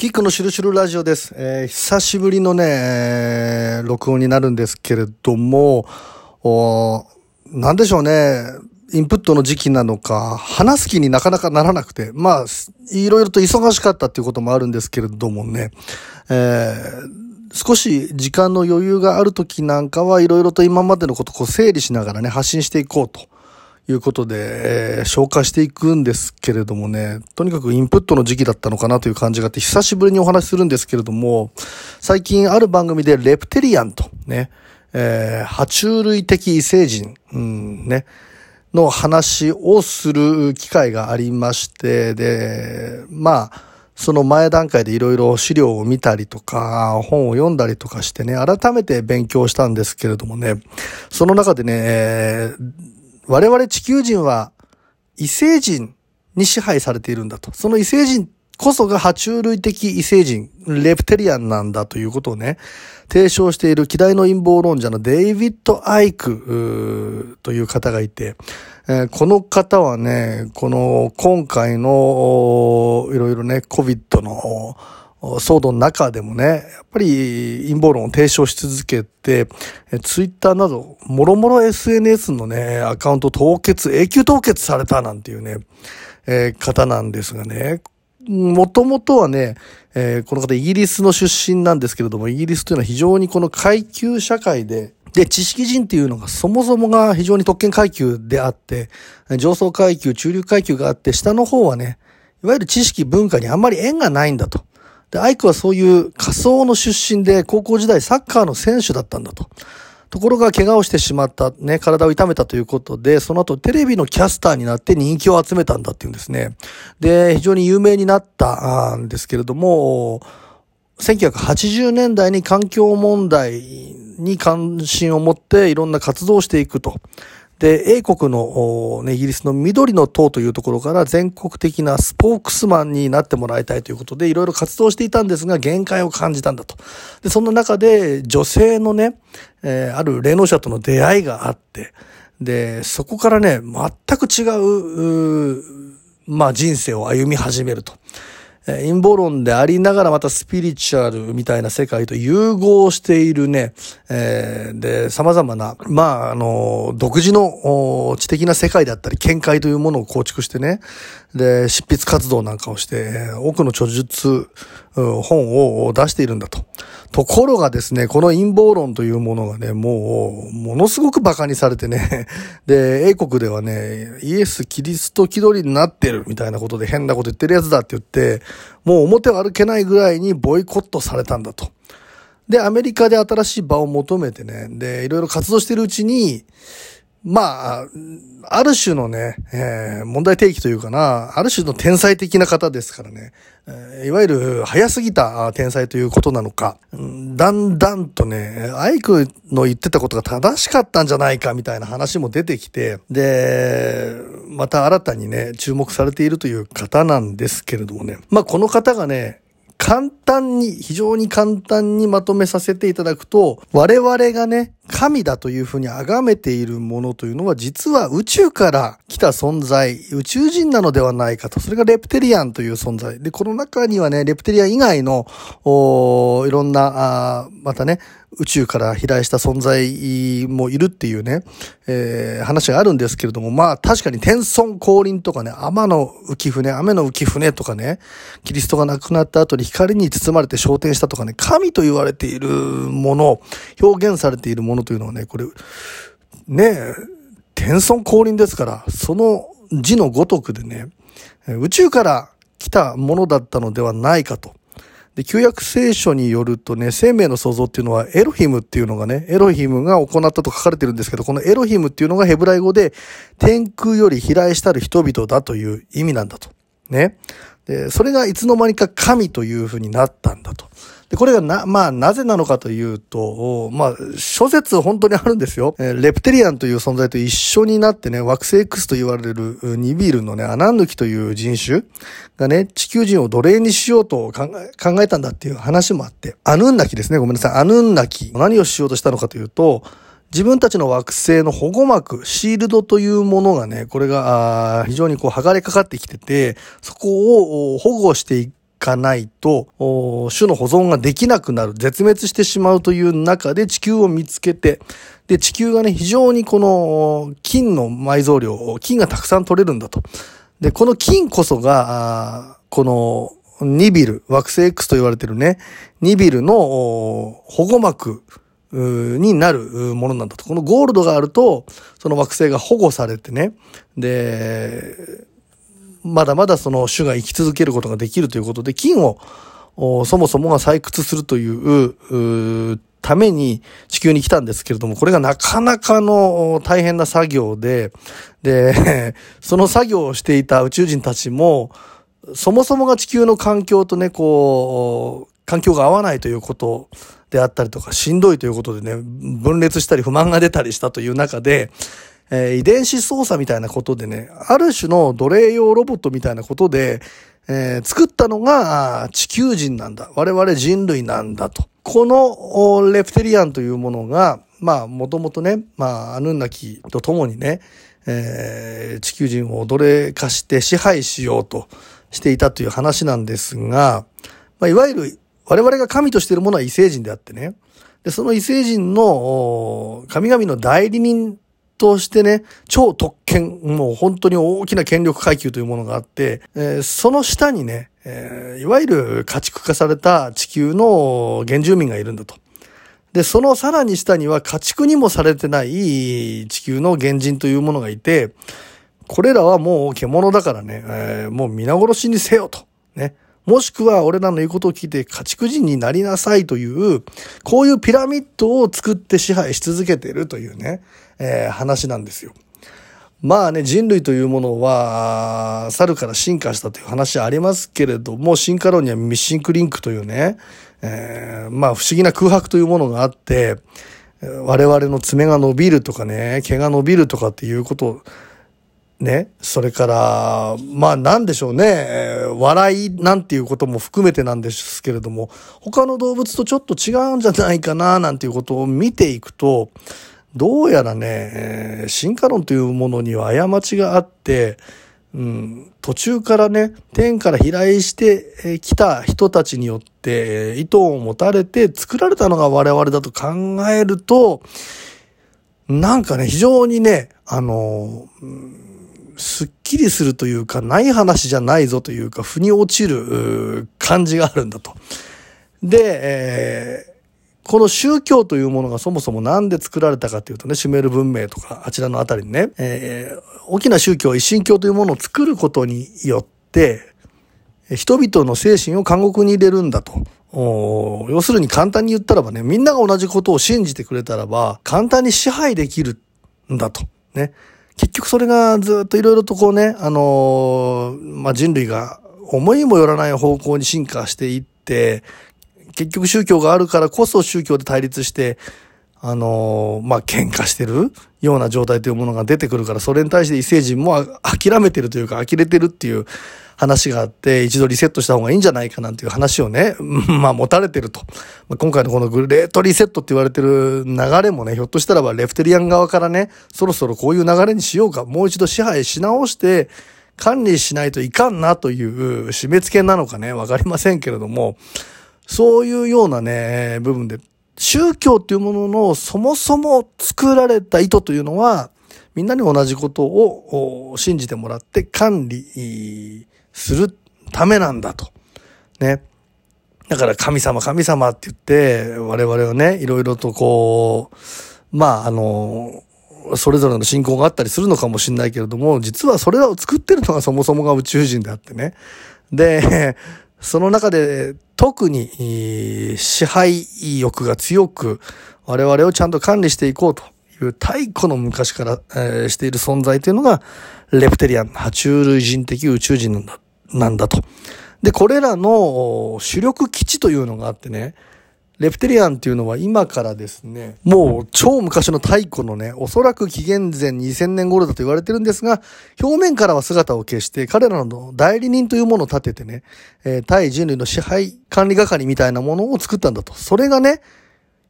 キックのシュルシュルラジオです。えー久しぶりのね、え録音になるんですけれども、おなんでしょうね、インプットの時期なのか、話す気になかなかならなくて、まあ、いろいろと忙しかったっていうこともあるんですけれどもね、えー少し時間の余裕がある時なんかはいろいろと今までのことをこう整理しながらね、発信していこうと。いうことで、えー消化していくんですけれどもね、とにかくインプットの時期だったのかなという感じがあって、久しぶりにお話しするんですけれども、最近ある番組でレプテリアンとね、えー爬虫類的異星人、うん、ね、の話をする機会がありまして、で、まあ、その前段階でいろいろ資料を見たりとか、本を読んだりとかしてね、改めて勉強したんですけれどもね、その中でね、えー我々地球人は異星人に支配されているんだと。その異星人こそが爬虫類的異星人、レプテリアンなんだということをね、提唱している希代の陰謀論者のデイビッド・アイクという方がいて、えーこの方はね、この今回のいろいろね、COVID の騒動の中でもね、やっぱり陰謀論を提唱し続けて、ツイッターなど、もろもろ SNS のね、アカウント凍結、永久凍結されたなんていうね、えー方なんですがね、もともとはね、えーこの方イギリスの出身なんですけれども、イギリスというのは非常にこの階級社会で、で、知識人っていうのがそもそもが非常に特権階級であって、上層階級、中流階級があって、下の方はね、いわゆる知識文化にあんまり縁がないんだと。で、アイクはそういう仮想の出身で、高校時代サッカーの選手だったんだと。ところが怪我をしてしまった、ね、体を痛めたということで、その後テレビのキャスターになって人気を集めたんだっていうんですね。で、非常に有名になったんですけれども、1980年代に環境問題に関心を持っていろんな活動をしていくと。で、英国の、ね、イギリスの緑の党というところから全国的なスポークスマンになってもらいたいということで、いろいろ活動していたんですが、限界を感じたんだと。で、そんな中で、女性のね、えーある霊能者との出会いがあって、で、そこからね、全く違う、うまあ人生を歩み始めると。え陰謀論でありながらまたスピリチュアルみたいな世界と融合しているね、えーで、様々な、まあ、あの、独自の知的な世界だったり、見解というものを構築してね、で、執筆活動なんかをして、多くの著述、本を出しているんだと。ところがですね、この陰謀論というものがね、もう、ものすごく馬鹿にされてね、で、英国ではね、イエス・キリスト気取りになってるみたいなことで変なこと言ってるやつだって言って、もう表を歩けないぐらいにボイコットされたんだと。で、アメリカで新しい場を求めてね、で、いろいろ活動してるうちに、まあ、ある種のね、えー問題提起というかな、ある種の天才的な方ですからね、えーいわゆる早すぎた天才ということなのか、うんだんだんとね、アイクの言ってたことが正しかったんじゃないかみたいな話も出てきて、で、また新たにね、注目されているという方なんですけれどもね、まあこの方がね、簡単に、非常に簡単にまとめさせていただくと、我々がね、神だというふうに崇めているものというのは、実は宇宙から来た存在、宇宙人なのではないかと。それがレプテリアンという存在。で、この中にはね、レプテリアン以外の、おいろんな、あまたね、宇宙から飛来した存在もいるっていうね、えー話があるんですけれども、まあ確かに天孫降臨とかね、天の浮船、雨の浮船とかね、キリストが亡くなった後に光に包まれて昇天したとかね、神と言われているもの、表現されているものというのはね、これ、ねえ、天孫降臨ですから、その字のごとくでね、宇宙から来たものだったのではないかと。で、旧約聖書によるとね、生命の創造っていうのはエロヒムっていうのがね、エロヒムが行ったと書かれてるんですけど、このエロヒムっていうのがヘブライ語で天空より飛来したる人々だという意味なんだと。ね。で、それがいつの間にか神というふうになったんだと。で、これがな、まあ、なぜなのかというと、まあ、諸説本当にあるんですよ。えーレプテリアンという存在と一緒になってね、惑星 X と言われるニビールのね、アナンヌキという人種がね、地球人を奴隷にしようと考え、考えたんだっていう話もあって、アヌンナキですね、ごめんなさい、アヌンナキ。何をしようとしたのかというと、自分たちの惑星の保護膜、シールドというものがね、これがあ非常にこう剥がれかかってきてて、そこを保護していかないと、種の保存ができなくなる、絶滅してしまうという中で地球を見つけて、で、地球がね、非常にこの金の埋蔵量、金がたくさん取れるんだと。で、この金こそが、このニビル、惑星 X と言われてるね、ニビルの保護膜になるものなんだと。このゴールドがあると、その惑星が保護されてね、で、まだまだその種が生き続けることができるということで、金をそもそもが採掘するというために地球に来たんですけれども、これがなかなかの大変な作業で、で、その作業をしていた宇宙人たちも、そもそもが地球の環境とね、こう、環境が合わないということであったりとか、しんどいということでね、分裂したり不満が出たりしたという中で、えー、遺伝子操作みたいなことでね、ある種の奴隷用ロボットみたいなことで、えー、作ったのが地球人なんだ。我々人類なんだと。このレプテリアンというものが、まあ、もともとね、まあ、アヌンナキと共にね、えー、地球人を奴隷化して支配しようとしていたという話なんですが、まあ、いわゆる我々が神としているものは異星人であってね、で、その異星人の神々の代理人としてね、超特権、もう本当に大きな権力階級というものがあって、えー、その下にね、えー、いわゆる家畜化された地球の原住民がいるんだと。で、そのさらに下には家畜にもされてない地球の原人というものがいて、これらはもう獣だからね、えー、もう皆殺しにせよと。ね。もしくは俺らの言うことを聞いて家畜人になりなさいという、こういうピラミッドを作って支配し続けてるというね、えー、話なんですよ。まあね、人類というものは、猿から進化したという話ありますけれども、進化論にはミッシンクリンクというね、えー、まあ不思議な空白というものがあって、我々の爪が伸びるとかね、毛が伸びるとかっていうことね、それから、まあなんでしょうね、笑いなんていうことも含めてなんですけれども、他の動物とちょっと違うんじゃないかな、なんていうことを見ていくと、どうやらね、進化論というものには過ちがあって、うん、途中からね、天から飛来してきた人たちによって意図を持たれて作られたのが我々だと考えると、なんかね、非常にね、あの、すっきりするというか、ない話じゃないぞというか、腑に落ちる感じがあるんだと。で、えー、この宗教というものがそもそもなんで作られたかというとね、シュメール文明とか、あちらのあたりにね、えー、大きな宗教、一神教というものを作ることによって、人々の精神を監獄に入れるんだと。要するに簡単に言ったらばね、みんなが同じことを信じてくれたらば、簡単に支配できるんだと。ね。結局それがずっといろいろとこうね、あのー、まあ、人類が思いもよらない方向に進化していって、結局宗教があるからこそ宗教で対立して、あのー、まあ、喧嘩してる。ような状態というものが出てくるから、それに対して異星人も諦めてるというか、呆れてるっていう話があって、一度リセットした方がいいんじゃないかなんていう話をね、まあ持たれてると。まあ、今回のこのグレートリセットって言われてる流れもね、ひょっとしたらばレフテリアン側からね、そろそろこういう流れにしようか、もう一度支配し直して、管理しないといかんなという締め付けなのかね、わかりませんけれども、そういうようなね、部分で、宗教っていうもののそもそも作られた意図というのは、みんなに同じことを信じてもらって管理するためなんだと。ね。だから神様神様って言って、我々はね、いろいろとこう、まああの、それぞれの信仰があったりするのかもしれないけれども、実はそれらを作ってるのがそもそもが宇宙人であってね。で、その中で特に支配欲が強く我々をちゃんと管理していこうという太古の昔から、している存在というのがレプテリアン、爬虫類人的宇宙人なんだと。で、これらの主力基地というのがあってね、レプテリアンっていうのは今からですね、もう超昔の太古のね、おそらく紀元前2000年頃だと言われてるんですが、表面からは姿を消して、彼らの代理人というものを立ててね、えー、対人類の支配管理係みたいなものを作ったんだと。それがね、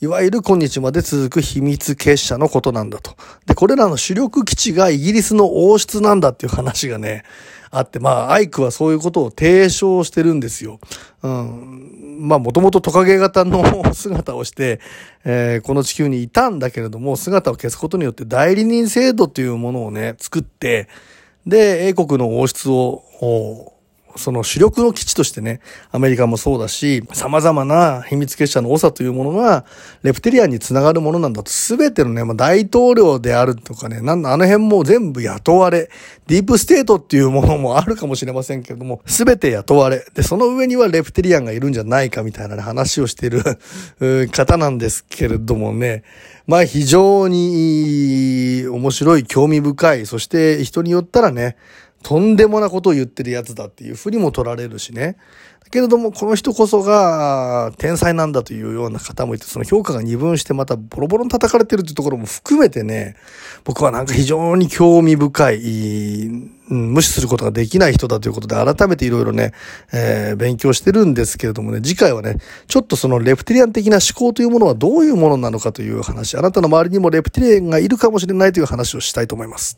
いわゆる今日まで続く秘密結社のことなんだと。で、これらの主力基地がイギリスの王室なんだっていう話がね、あって、まあ、アイクはそういうことを提唱してるんですよ。うん。まあ、もともとトカゲ型の姿をして、えー、この地球にいたんだけれども、姿を消すことによって代理人制度というものをね、作って、で、英国の王室を、その主力の基地としてね、アメリカもそうだし、様々な秘密結社の長というものが、レプテリアンにつながるものなんだと、すべてのね、まあ、大統領であるとかね、なんあの辺も全部雇われ、ディープステートっていうものもあるかもしれませんけれども、すべて雇われ、で、その上にはレプテリアンがいるんじゃないかみたいな、ね、話をしている方なんですけれどもね、まあ非常に面白い、興味深い、そして人によったらね、とんでもなことを言ってるやつだっていうふうにも取られるしね。けれども、この人こそが天才なんだというような方もいて、その評価が二分してまたボロボロに叩かれてるっていうところも含めてね、僕はなんか非常に興味深い、無視することができない人だということで、改めていろいろね、えー、勉強してるんですけれどもね、次回はね、ちょっとそのレプティリアン的な思考というものはどういうものなのかという話、あなたの周りにもレプティリアンがいるかもしれないという話をしたいと思います。